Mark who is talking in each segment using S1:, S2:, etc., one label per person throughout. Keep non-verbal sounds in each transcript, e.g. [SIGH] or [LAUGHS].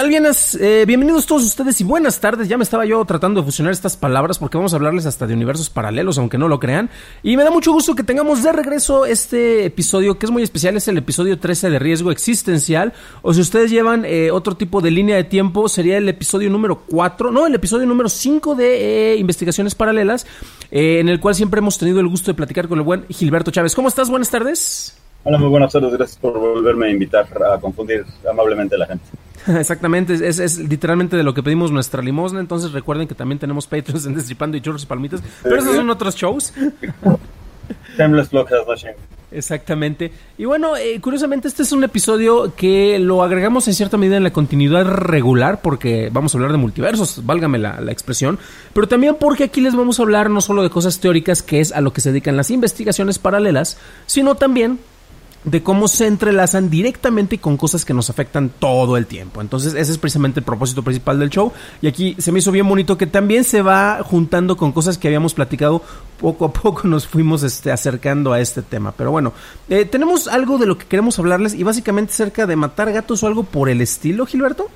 S1: Tal? Eh, bienvenidos todos ustedes y buenas tardes. Ya me estaba yo tratando de fusionar estas palabras porque vamos a hablarles hasta de universos paralelos, aunque no lo crean. Y me da mucho gusto que tengamos de regreso este episodio que es muy especial. Es el episodio 13 de Riesgo Existencial. O si ustedes llevan eh, otro tipo de línea de tiempo, sería el episodio número 4, no, el episodio número 5 de eh, Investigaciones Paralelas, en el cual siempre hemos tenido el gusto de platicar con el buen Gilberto Chávez. ¿Cómo estás? Buenas tardes.
S2: Hola, muy buenas tardes. Gracias por volverme a invitar a confundir amablemente a la gente. [LAUGHS]
S1: Exactamente, es, es, literalmente de lo que pedimos nuestra limosna. Entonces recuerden que también tenemos Patreons en Destripando y Churros y Palmitas. Pero esos son otros shows. [LAUGHS] Exactamente. Y bueno, eh, curiosamente este es un episodio que lo agregamos en cierta medida en la continuidad regular porque vamos a hablar de multiversos, válgame la, la, expresión, pero también porque aquí les vamos a hablar no solo de cosas teóricas, que es a lo que se dedican las investigaciones paralelas, sino también de cómo se entrelazan directamente con cosas que nos afectan todo el tiempo. Entonces, ese es precisamente el propósito principal del show. Y aquí se me hizo bien bonito que también se va juntando con cosas que habíamos platicado. Poco a poco nos fuimos este, acercando a este tema. Pero bueno, eh, tenemos algo de lo que queremos hablarles y básicamente cerca de matar gatos o algo por el estilo, Gilberto.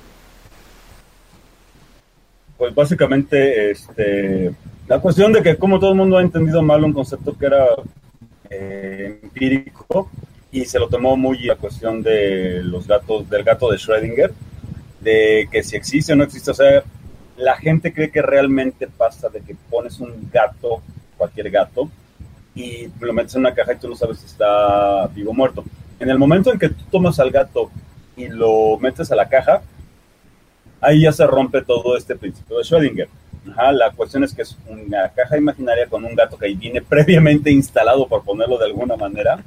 S2: Pues básicamente, este, la cuestión de que como todo el mundo ha entendido mal un concepto que era eh, empírico, y se lo tomó muy la cuestión de los gatos, del gato de Schrödinger, de que si existe o no existe, o sea, la gente cree que realmente pasa de que pones un gato, cualquier gato, y lo metes en una caja y tú no sabes si está vivo o muerto. En el momento en que tú tomas al gato y lo metes a la caja, ahí ya se rompe todo este principio de Schrödinger. Ajá, la cuestión es que es una caja imaginaria con un gato que viene previamente instalado, por ponerlo de alguna manera,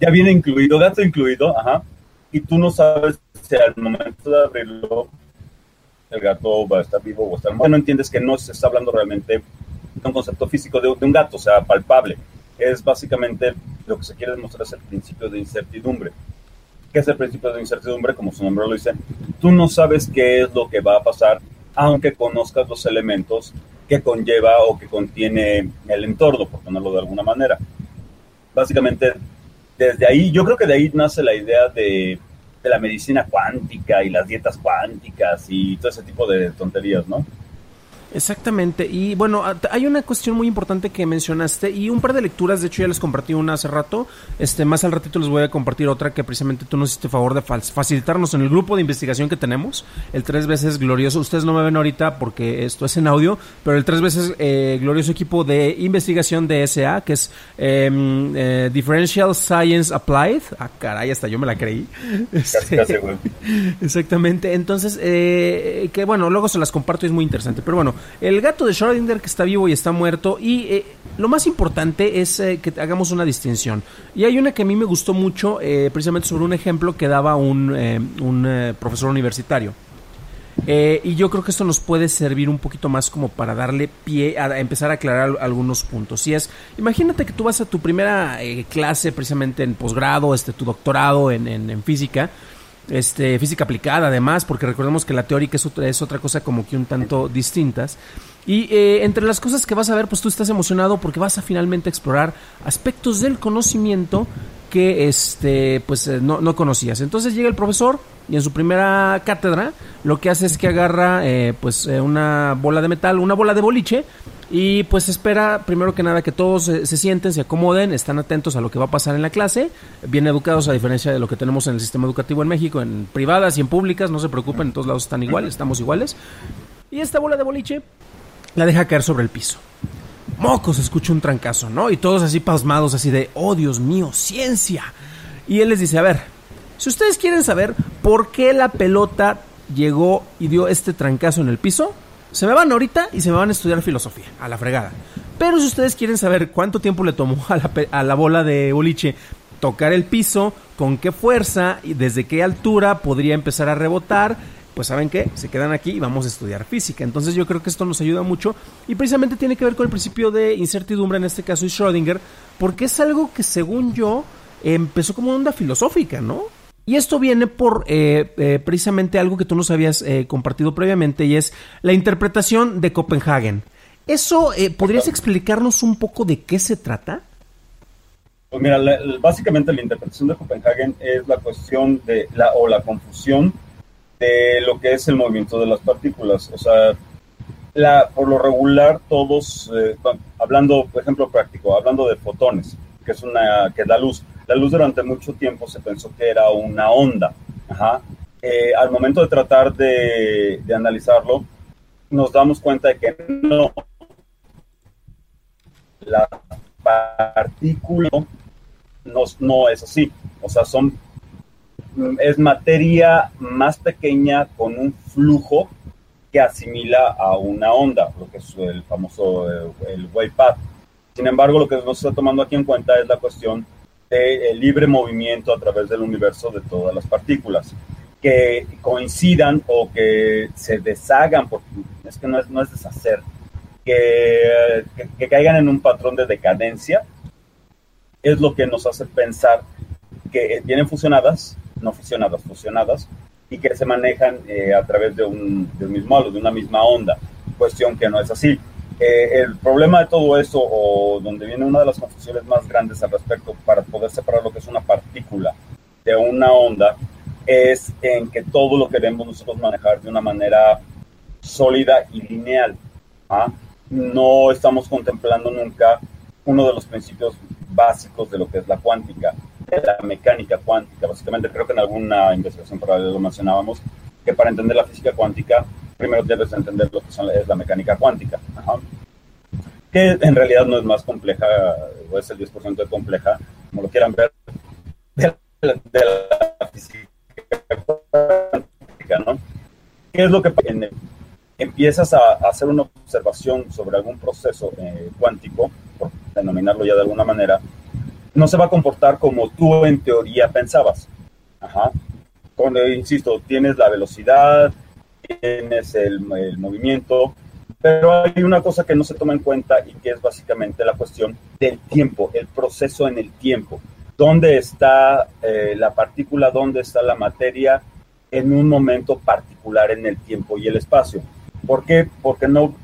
S2: ya viene incluido, gato incluido, ajá, y tú no sabes si al momento de abrirlo el gato va a estar vivo o estar muerto. No entiendes que no se está hablando realmente de un concepto físico de, un gato, o sea, palpable. Es básicamente lo que se quiere demostrar es el principio de incertidumbre. ¿Qué es el principio de incertidumbre? Como su nombre lo dice, tú no sabes qué es lo que va a pasar, aunque conozcas los elementos que conlleva o que contiene el entorno, por ponerlo de alguna manera. Básicamente, desde ahí, yo creo que de ahí nace la idea de, la medicina cuántica y las dietas cuánticas y todo ese tipo de tonterías, ¿no?
S1: Exactamente, y bueno, hay una cuestión muy importante que mencionaste y un par de lecturas, de hecho ya les compartí una hace rato, este más al ratito les voy a compartir otra que precisamente tú nos hiciste favor de facilitarnos en el grupo de investigación que tenemos, el tres veces glorioso, ustedes no me ven ahorita porque esto es en audio, pero el tres veces eh, glorioso equipo de investigación de SA, que es em, eh, Differential Science Applied, ah caray, hasta yo me la creí. [LAUGHS]
S2: Casi, casi, [LAUGHS]
S1: Exactamente, entonces, eh, que bueno, luego se las comparto y es muy interesante, pero bueno, el gato de Schrödinger que está vivo y está muerto. Y eh, lo más importante es eh, que hagamos una distinción. Y hay una que a mí me gustó mucho, eh, precisamente sobre un ejemplo que daba un, un profesor universitario. y yo creo que esto nos puede servir un poquito más como para darle pie a, empezar a aclarar algunos puntos. Y es, imagínate que tú vas a tu primera clase precisamente en posgrado, este, tu doctorado en, en física este, física aplicada además, porque recordemos que la teórica es otra, es otra cosa como que un tanto distintas. Y eh, entre las cosas que vas a ver, pues tú estás emocionado porque vas a finalmente explorar aspectos del conocimiento que este, pues, eh, no, conocías. Entonces llega el profesor y en su primera cátedra lo que hace es que agarra eh, pues una bola de metal, una bola de boliche, Y pues espera, primero que nada, que todos se, se, sienten, se acomoden, están atentos a lo que va a pasar en la clase, bien educados a diferencia de lo que tenemos en el sistema educativo en México, en privadas y en públicas, no se preocupen, en todos lados están igual, estamos iguales. Y esta bola de boliche la deja caer sobre el piso. Mocos, escucha un trancazo, ¿no? Y todos así pasmados, así de, oh Dios mío, ciencia. Y él les dice, a ver, si ustedes quieren saber por qué la pelota llegó y dio este trancazo en el piso, se me van ahorita y se me van a estudiar filosofía, a la fregada. Pero si ustedes quieren saber cuánto tiempo le tomó a la, bola de boliche tocar el piso, con qué fuerza y desde qué altura podría empezar a rebotar, pues saben qué, se quedan aquí y vamos a estudiar física. Entonces yo creo que esto nos ayuda mucho y precisamente tiene que ver con el principio de incertidumbre, en este caso y Schrödinger, porque es algo que según yo empezó como onda filosófica, ¿no? Y esto viene por eh, eh, precisamente algo que tú nos habías eh, compartido previamente y es la interpretación de Copenhagen. ¿Eso podrías explicarnos un poco de qué se trata?
S2: Pues mira, la, básicamente la interpretación de Copenhagen es la cuestión de la o la confusión de lo que es el movimiento de las partículas. O sea, la, por lo regular todos, hablando, por ejemplo, práctico, hablando de fotones, que es una que da luz la luz durante mucho tiempo se pensó que era una onda. Eh, al momento de tratar de, analizarlo, nos damos cuenta de que no. La partícula no, no es así. O sea, son es materia más pequeña con un flujo que asimila a una onda, lo que es el famoso eh, el wave path. Sin embargo, lo que nos está tomando aquí en cuenta es la cuestión el libre movimiento a través del universo de todas las partículas. Que coincidan o que se deshagan, porque es que no es, no es deshacer, que, que, caigan en un patrón de decadencia, es lo que nos hace pensar que vienen fusionadas, no fusionadas, fusionadas, y que se manejan eh, a través de un, de un mismo de una misma onda, cuestión que no es así. Eh, el problema de todo esto, o donde viene una de las confusiones más grandes al respecto para poder separar lo que es una partícula de una onda, es en que todo lo queremos nosotros manejar de una manera sólida y lineal. ¿ah? No estamos contemplando nunca uno de los principios básicos de lo que es la cuántica, de la mecánica cuántica. Básicamente, creo que en alguna investigación paralela lo mencionábamos, que para entender la física cuántica primero debes entender lo que son, es la mecánica cuántica, que en realidad no es más compleja, o es el 10% de compleja, como lo quieran ver, de la, física cuántica, ¿no? ¿Qué es lo que empiezas a, hacer una observación sobre algún proceso eh, cuántico, por denominarlo ya de alguna manera, no se va a comportar como tú en teoría pensabas. Ajá. Cuando, insisto, tienes la velocidad, tienes el, el movimiento, pero hay una cosa que no se toma en cuenta y que es básicamente la cuestión del tiempo, el proceso en el tiempo. ¿Dónde está eh, la partícula? ¿Dónde está la materia en un momento particular en el tiempo y el espacio? ¿Por qué? Porque no,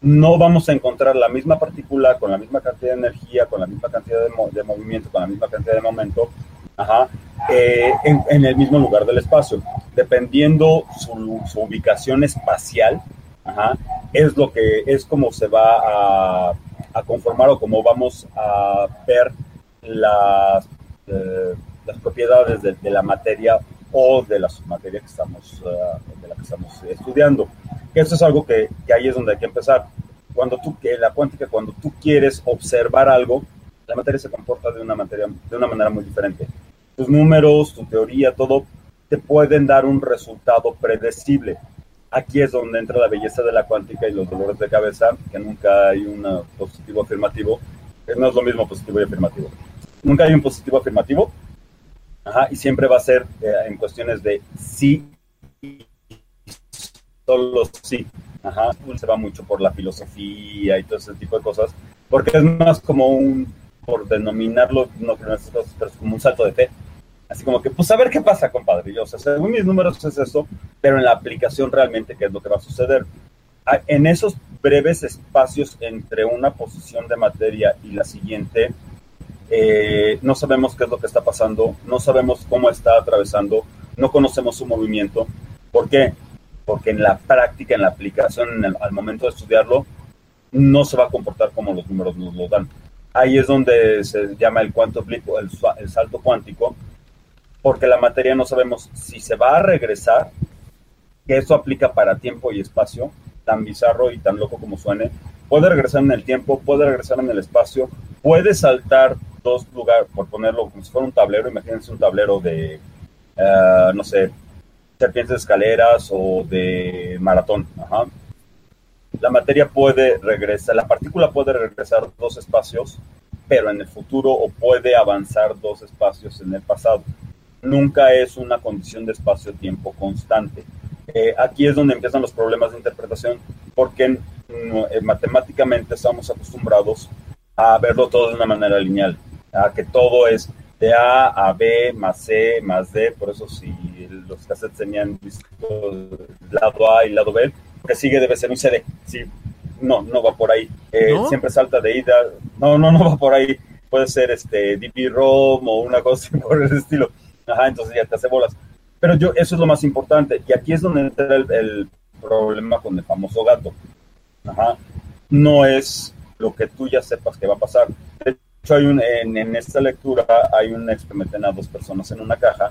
S2: no vamos a encontrar la misma partícula con la misma cantidad de energía, con la misma cantidad de, de movimiento, con la misma cantidad de momento ajá, eh, en, el mismo lugar del espacio. Dependiendo su, su ubicación espacial, ajá, es lo que es como se va a, a conformar o como vamos a ver las, eh, las propiedades de, de, la materia o de la submateria que estamos, uh, de la que estamos estudiando. Eso es algo que, que, ahí es donde hay que empezar. Cuando tú, que la cuántica, cuando tú quieres observar algo, la materia se comporta de una, materia, de una manera muy diferente tus números, tu teoría, todo te pueden dar un resultado predecible. Aquí es donde entra la belleza de la cuántica y los dolores de cabeza, que nunca hay un positivo afirmativo. No es lo mismo positivo y afirmativo. Nunca hay un positivo afirmativo. Ajá, y siempre va a ser eh, en cuestiones de sí y solo sí. Ajá, se va mucho por la filosofía y todo ese tipo de cosas, porque es más como un, por denominarlo, no creo cosas, pero es como un salto de fe. Así como que, pues a ver qué pasa, compadre. Yo, o sea, según mis números es eso, pero en la aplicación realmente, ¿qué es lo que va a suceder? Ah, en esos breves espacios entre una posición de materia y la siguiente, eh, no sabemos qué es lo que está pasando, no sabemos cómo está atravesando, no conocemos su movimiento. ¿Por qué? Porque en la práctica, en la aplicación, al momento de estudiarlo, no se va a comportar como los números nos lo dan. Ahí es donde se llama el, oblicuo, el, el salto cuántico, porque la materia no sabemos si se va a regresar, que eso aplica para tiempo y espacio, tan bizarro y tan loco como suene, puede regresar en el tiempo, puede regresar en el espacio, puede saltar dos lugares, por ponerlo como si fuera un tablero, imagínense un tablero de, uh, no sé, serpientes de escaleras o de maratón. Ajá. La materia puede regresar, la partícula puede regresar dos espacios, pero en el futuro o puede avanzar dos espacios en el pasado. Nunca es una condición de espacio-tiempo constante. Eh, aquí es donde empiezan los problemas de interpretación, porque eh, matemáticamente estamos acostumbrados a verlo todo de una manera lineal, a que todo es de A a B más C más D, por eso si los cassettes tenían lado A y lado B, lo que sigue debe ser un CD, sí, no, no va por ahí, eh, siempre salta de ida, no, no, no va por ahí, puede ser este DP-ROM o una cosa [LAUGHS] por el estilo, ajá, entonces ya te hace bolas, pero yo, eso es lo más importante, y aquí es donde entra el, problema con el famoso gato, ajá, no es lo que tú ya sepas que va a pasar, hay un, en, esta lectura hay un experimento a dos personas en una caja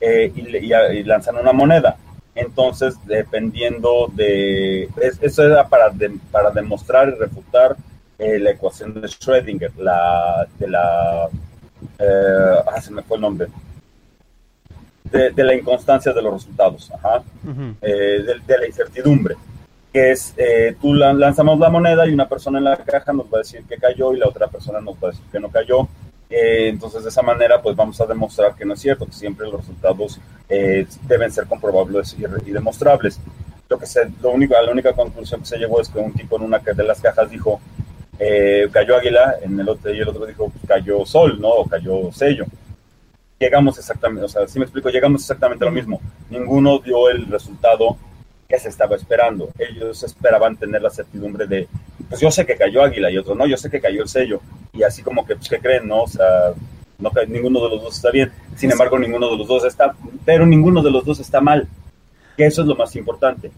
S2: eh, y, lanzan una moneda. Entonces, dependiendo de... eso era para, para demostrar y refutar eh, la ecuación de Schrödinger, la, de la... Eh, ah, se me fue el nombre. De, la inconstancia de los resultados, ajá, de, de la incertidumbre que es, eh, tú lanzamos la moneda y una persona en la caja nos va a decir que cayó y la otra persona nos va a decir que no cayó. Eh, entonces, de esa manera, pues vamos a demostrar que no es cierto, que siempre los resultados eh, deben ser comprobables y, demostrables. Lo que se, lo único, la única conclusión que se llegó es que un tipo en una de las cajas dijo, cayó águila, en el otro, y el otro dijo, cayó sol, ¿no? O cayó sello. Llegamos exactamente, o sea, si me explico, llegamos exactamente a lo mismo. Ninguno dio el resultado que se estaba esperando. Ellos esperaban tener la certidumbre de, pues yo sé que cayó Águila y otro no, yo sé que cayó el sello. Y así como que, pues, ¿qué creen? No, o sea, no, ninguno de los dos está bien. Sin embargo, ninguno de los dos está, pero ninguno de los dos está mal. Que eso es lo más importante.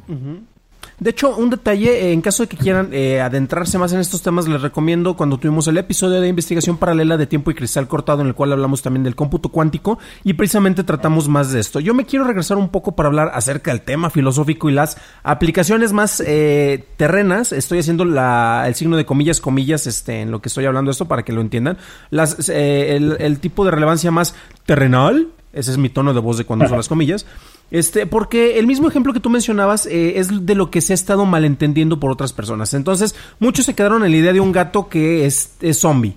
S1: De hecho, un detalle, eh, en caso de que quieran eh, adentrarse más en estos temas, les recomiendo cuando tuvimos el episodio de investigación paralela de tiempo y cristal cortado, en el cual hablamos también del cómputo cuántico y precisamente tratamos más de esto. Yo me quiero regresar un poco para hablar acerca del tema filosófico y las aplicaciones más eh, terrenas. Estoy haciendo la, el signo de comillas, comillas, este, en lo que estoy hablando esto para que lo entiendan. Las, el, el tipo de relevancia más terrenal, ese es mi tono de voz de cuando son [LAUGHS] las comillas este, porque el mismo ejemplo que tú mencionabas eh, es de lo que se ha estado malentendiendo por otras personas. Entonces, muchos se quedaron en la idea de un gato que es, zombie.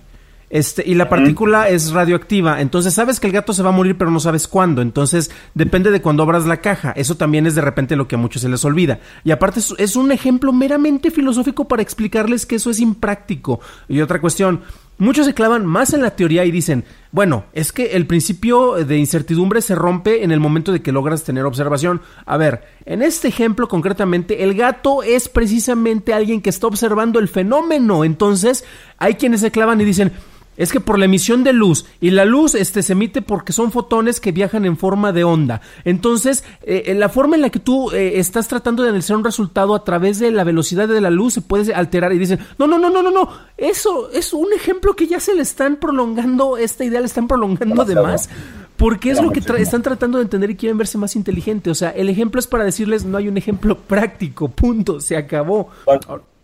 S1: Este, y la partícula es radioactiva. Entonces sabes que el gato se va a morir, pero no sabes cuándo. Entonces depende de cuándo abras la caja. Eso también es de repente lo que a muchos se les olvida. Y aparte es un ejemplo meramente filosófico para explicarles que eso es impráctico. Y otra cuestión, Muchos se clavan más en la teoría y dicen, bueno, es que el principio de incertidumbre se rompe en el momento de que logras tener observación. A ver, en este ejemplo concretamente, el gato es precisamente alguien que está observando el fenómeno. Entonces, hay quienes se clavan y dicen, es que por la emisión de luz y la luz este se emite porque son fotones que viajan en forma de onda. Entonces, eh, la forma en la que tú eh, estás tratando de analizar un resultado a través de la velocidad de la luz se puede alterar y dicen, "No, no, no, no, no, no. Eso es un ejemplo que ya se le están prolongando, esta idea le están prolongando de más." Porque es lo que están tratando de entender y quieren verse más inteligente. O sea, el ejemplo es para decirles no hay un ejemplo práctico, punto, se acabó.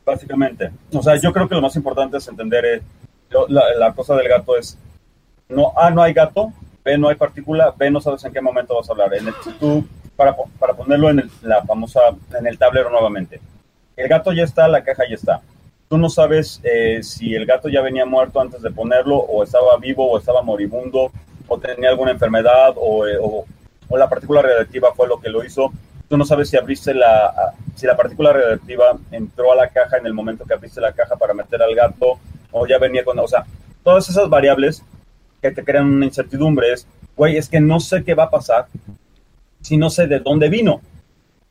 S2: Básicamente. O sea, yo creo que lo más importante es entender eh, la, cosa del gato es, no, A, no hay gato, B, no hay partícula, B, no sabes en qué momento vas a hablar. En el, tú, para, para ponerlo en el, la famosa, en el tablero nuevamente, el gato ya está, la caja ya está. Tú no sabes eh, si el gato ya venía muerto antes de ponerlo, o estaba vivo, o estaba moribundo, o tenía alguna enfermedad, o, eh, o, la partícula radiactiva fue lo que lo hizo. Tú no sabes si abriste la, si la partícula radiactiva entró a la caja en el momento que abriste la caja para meter al gato, o ya venía con, o sea, todas esas variables que te crean una incertidumbre es, güey, es que no sé qué va a pasar si no sé de dónde vino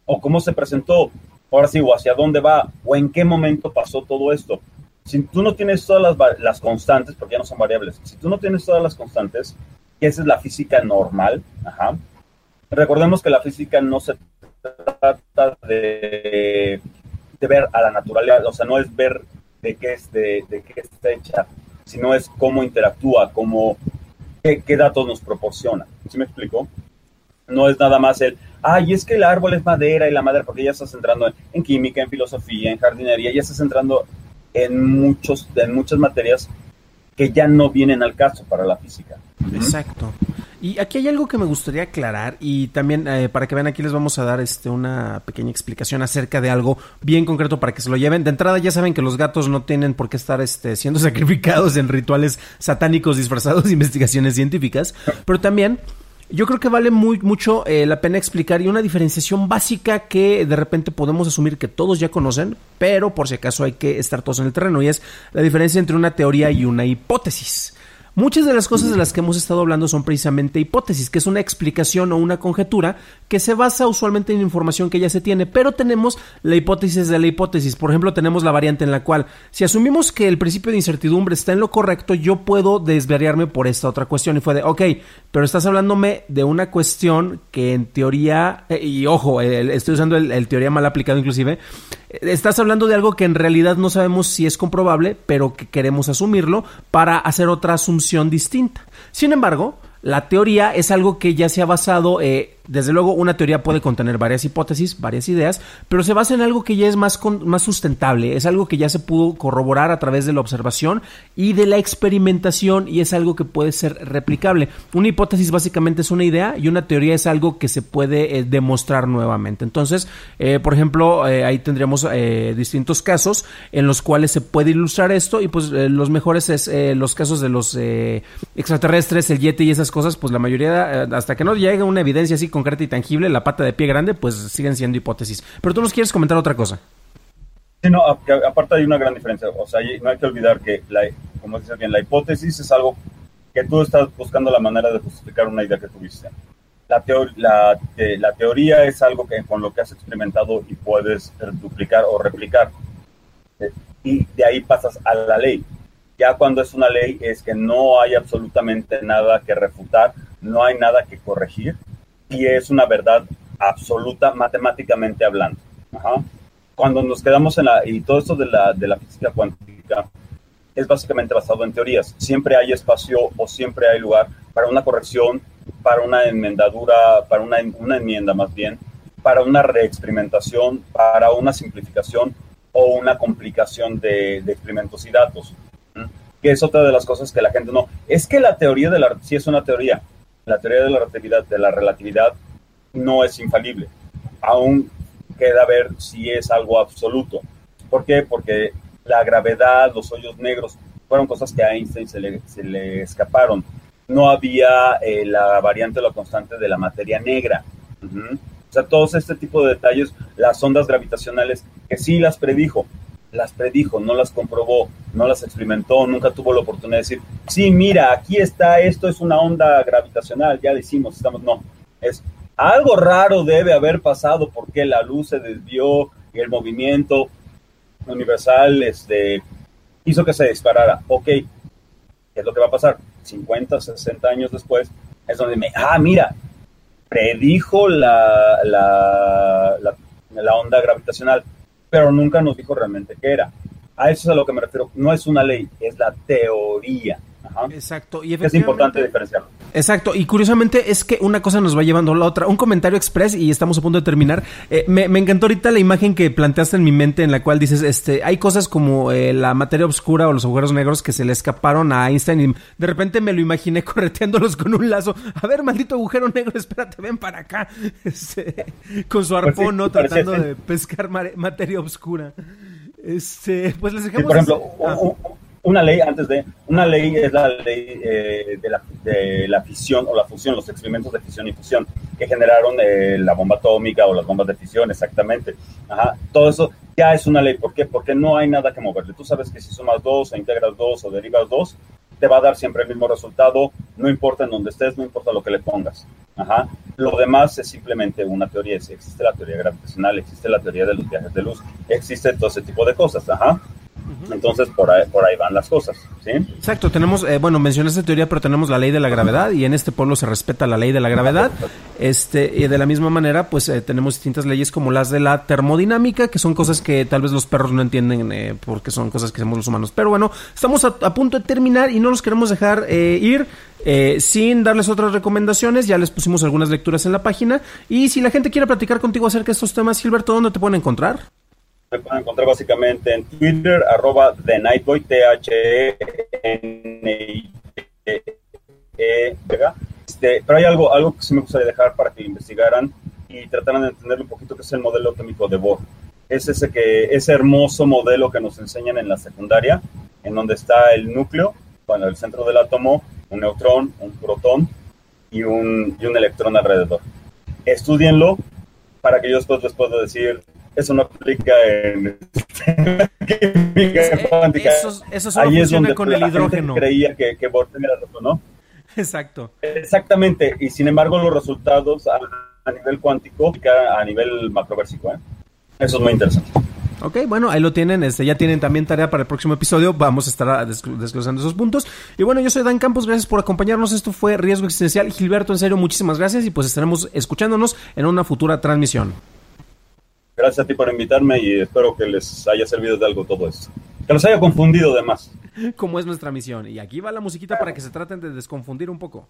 S2: o cómo se presentó, ahora sí, o hacia dónde va, o en qué momento pasó todo esto. Si tú no tienes todas las, las constantes, porque ya no son variables, si tú no tienes todas las constantes, que esa es la física normal, recordemos que la física no se trata de, de ver a la naturaleza, o sea, no es ver de qué, es de, qué está hecha, sino es cómo interactúa, cómo, qué, datos nos proporciona. ¿Sí me explico? No es nada más el, ay, es que el árbol es madera y la madera, porque ya estás entrando en, química, en filosofía, en jardinería, ya estás entrando en, muchos, en muchas materias que ya no vienen al caso para la física.
S1: Exacto. Y aquí hay algo que me gustaría aclarar y también eh, para que vean aquí les vamos a dar este una pequeña explicación acerca de algo bien concreto para que se lo lleven. De entrada ya saben que los gatos no tienen por qué estar este, siendo [LAUGHS] sacrificados en rituales satánicos disfrazados de investigaciones científicas, pero también yo creo que vale muy, mucho eh, la pena explicar y una diferenciación básica que de repente podemos asumir que todos ya conocen, pero por si acaso hay que estar todos en el terreno y es la diferencia entre una teoría y una hipótesis. Muchas de las cosas de las que hemos estado hablando son precisamente hipótesis, que es una explicación o una conjetura que se basa usualmente en información que ya se tiene, pero tenemos la hipótesis de la hipótesis. Por ejemplo, tenemos la variante en la cual, si asumimos que el principio de incertidumbre está en lo correcto, yo puedo desvariarme por esta otra cuestión. Y fue de, ok, pero estás hablándome de una cuestión que en teoría, eh, y ojo, estoy usando el teoría mal aplicado inclusive, estás hablando de algo que en realidad no sabemos si es comprobable, pero que queremos asumirlo para hacer otra asunción distinta. Sin embargo, la teoría es algo que ya se ha basado eh, desde luego, una teoría puede contener varias hipótesis, varias ideas, pero se basa en algo que ya es más, más sustentable, es algo que ya se pudo corroborar a través de la observación y de la experimentación y es algo que puede ser replicable. Una hipótesis básicamente es una idea y una teoría es algo que se puede eh, demostrar nuevamente. Entonces, eh, por ejemplo, eh, ahí tendríamos distintos casos en los cuales se puede ilustrar esto y pues los mejores es los casos de los extraterrestres, el yeti y esas cosas, pues la mayoría, hasta que no llegue una evidencia así concreta y tangible, la pata de pie grande, pues siguen siendo hipótesis. Pero tú nos quieres comentar otra cosa.
S2: No, aparte hay una gran diferencia. O sea, no hay que olvidar que, la, como dices bien, la hipótesis es algo que tú estás buscando la manera de justificar una idea que tuviste. La, la, eh, la teoría es algo que con lo que has experimentado y puedes duplicar o replicar. Eh, y de ahí pasas a la ley. Ya cuando es una ley es que no hay absolutamente nada que refutar, no hay nada que corregir y es una verdad absoluta matemáticamente hablando. Cuando nos quedamos en la, y todo esto de la, de la física cuántica es básicamente basado en teorías. Siempre hay espacio o siempre hay lugar para una corrección, para una enmendadura, para una, una enmienda más bien, para una reexperimentación, para una simplificación o una complicación de, experimentos y datos. Que es otra de las cosas que la gente no. Es que la teoría de la. Sí, es una teoría, la teoría de la relatividad, de la relatividad no es infalible. Aún queda ver si es algo absoluto. ¿Por qué? Porque la gravedad, los hoyos negros, fueron cosas que a Einstein se le, escaparon. No había eh, la variante o la constante de la materia negra. O sea, todos este tipo de detalles, las ondas gravitacionales, que sí las predijo, las predijo, no las comprobó, no las experimentó, nunca tuvo la oportunidad de decir, sí, mira, aquí está, esto es una onda gravitacional, ya decimos, estamos, no, es algo raro debe haber pasado porque la luz se desvió y el movimiento universal este, hizo que se disparara. Ok, ¿qué es lo que va a pasar? 50, 60 años después es donde me, ah, mira, predijo la, la, la, la onda gravitacional pero nunca nos dijo realmente qué era. A eso es a lo que me refiero. No es una ley, es la teoría.
S1: Exacto.
S2: Y es importante diferenciarlo.
S1: Exacto. Y curiosamente es que una cosa nos va llevando a la otra. Un comentario express y estamos a punto de terminar. Eh, me, encantó ahorita la imagen que planteaste en mi mente en la cual dices, este, hay cosas como eh, la materia oscura o los agujeros negros que se le escaparon a Einstein y de repente me lo imaginé [LAUGHS] correteándolos con un lazo. A ver, maldito agujero negro, [LAUGHS] espérate, ven para acá. [LAUGHS] Este, con su pues arpón, ¿no? Tratando de pescar materia oscura. Este, pues les dejamos...
S2: por ejemplo, ah una ley antes de, una ley es la ley eh, de, la, de, la, fisión o la fusión, los experimentos de fisión y fusión que generaron eh, la bomba atómica o las bombas de fisión, exactamente. Ajá, todo eso ya es una ley. ¿Por qué? Porque no hay nada que moverle. Tú sabes que si sumas dos o integras dos o derivas dos, te va a dar siempre el mismo resultado, no importa en dónde estés, no importa lo que le pongas. Ajá. Lo demás es simplemente una teoría. Existe la teoría gravitacional, existe la teoría de los viajes de luz, existe todo ese tipo de cosas. Ajá. Entonces, por ahí, por ahí van las cosas, ¿sí?
S1: Exacto, tenemos, eh, bueno, mencionaste teoría, pero tenemos la ley de la gravedad y en este pueblo se respeta la ley de la gravedad. Este, y de la misma manera, pues eh, tenemos distintas leyes como las de la termodinámica, que son cosas que tal vez los perros no entienden eh, porque son cosas que hacemos los humanos. Pero bueno, estamos a, a punto de terminar y no los queremos dejar eh, ir. eh, sin darles otras recomendaciones, ya les pusimos algunas lecturas en la página. Y si la gente quiere platicar contigo acerca de estos temas, Gilberto, ¿dónde te pueden encontrar?
S2: Me pueden encontrar básicamente en Twitter, arroba The Nightboy, T-H-E-N-I-E, este, pero hay algo, algo que sí me gustaría dejar para que investigaran y trataran de entender un poquito que es el modelo atómico de Bohr. Es ese, que, ese hermoso modelo que nos enseñan en la secundaria, en donde está el núcleo, bueno, el centro del átomo, un neutrón, un protón y un, y un electrón alrededor. Estudienlo para que yo después les pueda decir, eso no aplica en [LAUGHS] química cuántica.
S1: Eso, eso solo
S2: Ahí es
S1: funciona
S2: donde
S1: con el hidrógeno.
S2: creía que, que Bohr tenía razón, ¿no?
S1: Exacto.
S2: Exactamente, y sin embargo los resultados a, a nivel cuántico, a nivel macroversico, ¿eh? eso es muy interesante.
S1: Ok, bueno, ahí lo tienen. Este, ya tienen también tarea para el próximo episodio. Vamos a estar a- desgl- desglosando esos puntos. Y bueno, yo soy Dan Campos. Gracias por acompañarnos. Esto fue Riesgo Existencial. Gilberto, en serio, muchísimas gracias. Y pues estaremos escuchándonos en una futura transmisión.
S2: Gracias a ti por invitarme y espero que les haya servido de algo todo esto. Que los haya confundido además.
S1: Como es nuestra misión. Y aquí va la musiquita para que se traten de desconfundir un poco.